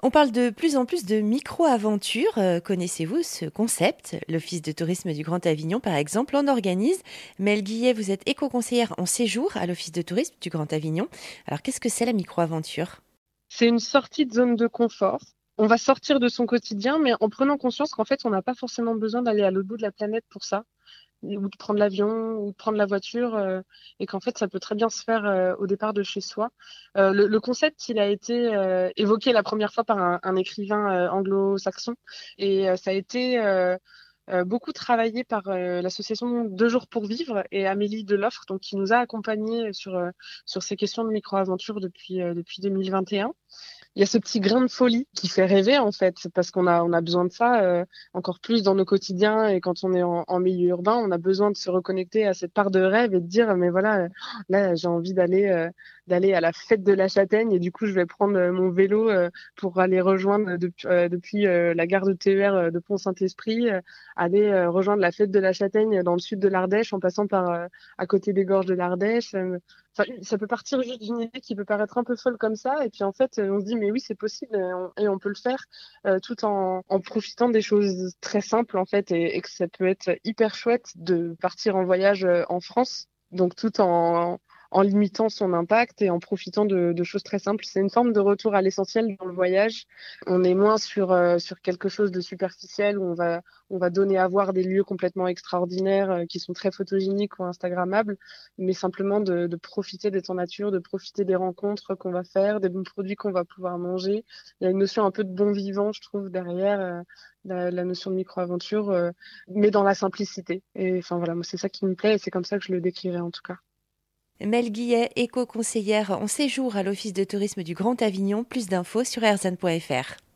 On parle de plus en plus de micro-aventures. Euh, connaissez-vous ce concept? L'Office de tourisme du Grand Avignon, par exemple, en organise. Mel Guillet, vous êtes éco-conseillère en séjour à l'Office de tourisme du Grand Avignon. Alors, qu'est-ce que c'est la micro-aventure? C'est une sortie de zone de confort. On va sortir de son quotidien, mais en prenant conscience qu'en fait, on n'a pas forcément besoin d'aller à l'autre bout de la planète pour ça ou de prendre l'avion ou de prendre la voiture euh, et qu'en fait ça peut très bien se faire euh, au départ de chez soi. Euh, le, le, concept il a été évoqué la première fois par un, un écrivain anglo-saxon et ça a été beaucoup travaillé par l'association Deux jours pour vivre et Amélie Deloffre donc qui nous a accompagnés sur sur ces questions de micro-aventure depuis depuis 2021 il y a ce petit grain de folie qui fait rêver en fait, parce qu'on a on a besoin de ça euh, encore plus dans nos quotidiens et quand on est en, milieu urbain, on a besoin de se reconnecter à cette part de rêve et de dire mais voilà là j'ai envie d'aller euh, d'aller à la fête de la Châtaigne et du coup je vais prendre euh, mon vélo pour aller rejoindre depuis la gare de TER de Pont-Saint-Esprit, aller rejoindre la fête de la Châtaigne dans le sud de l'Ardèche en passant par à côté des gorges de l'Ardèche ça peut partir juste d'une idée qui peut paraître un peu folle comme ça, et puis en fait, on se dit mais oui, c'est possible et on, peut le faire euh, tout en, en, profitant des choses très simples en fait, et, et, que ça peut être hyper chouette de partir en voyage euh, en France, donc tout en, en limitant son impact et en profitant de, de choses très simples. C'est une forme de retour à l'essentiel dans le voyage. On est moins sur, euh, sur quelque chose de superficiel où on va, on va donner à voir des lieux complètement extraordinaires euh, qui sont très photogéniques ou instagrammables, mais simplement de, de profiter d'être en nature, de profiter des rencontres qu'on va faire, des bons produits qu'on va pouvoir manger. Il y a une notion un peu de bon vivant, je trouve, derrière. Euh, la, notion de micro-aventure, mais dans la simplicité. Et enfin voilà, moi c'est ça qui me plaît et c'est comme ça que je le décrirais en tout cas. Mel Guillet, éco-conseillère en séjour à l'Office de tourisme du Grand Avignon. Plus d'infos sur erzan.fr.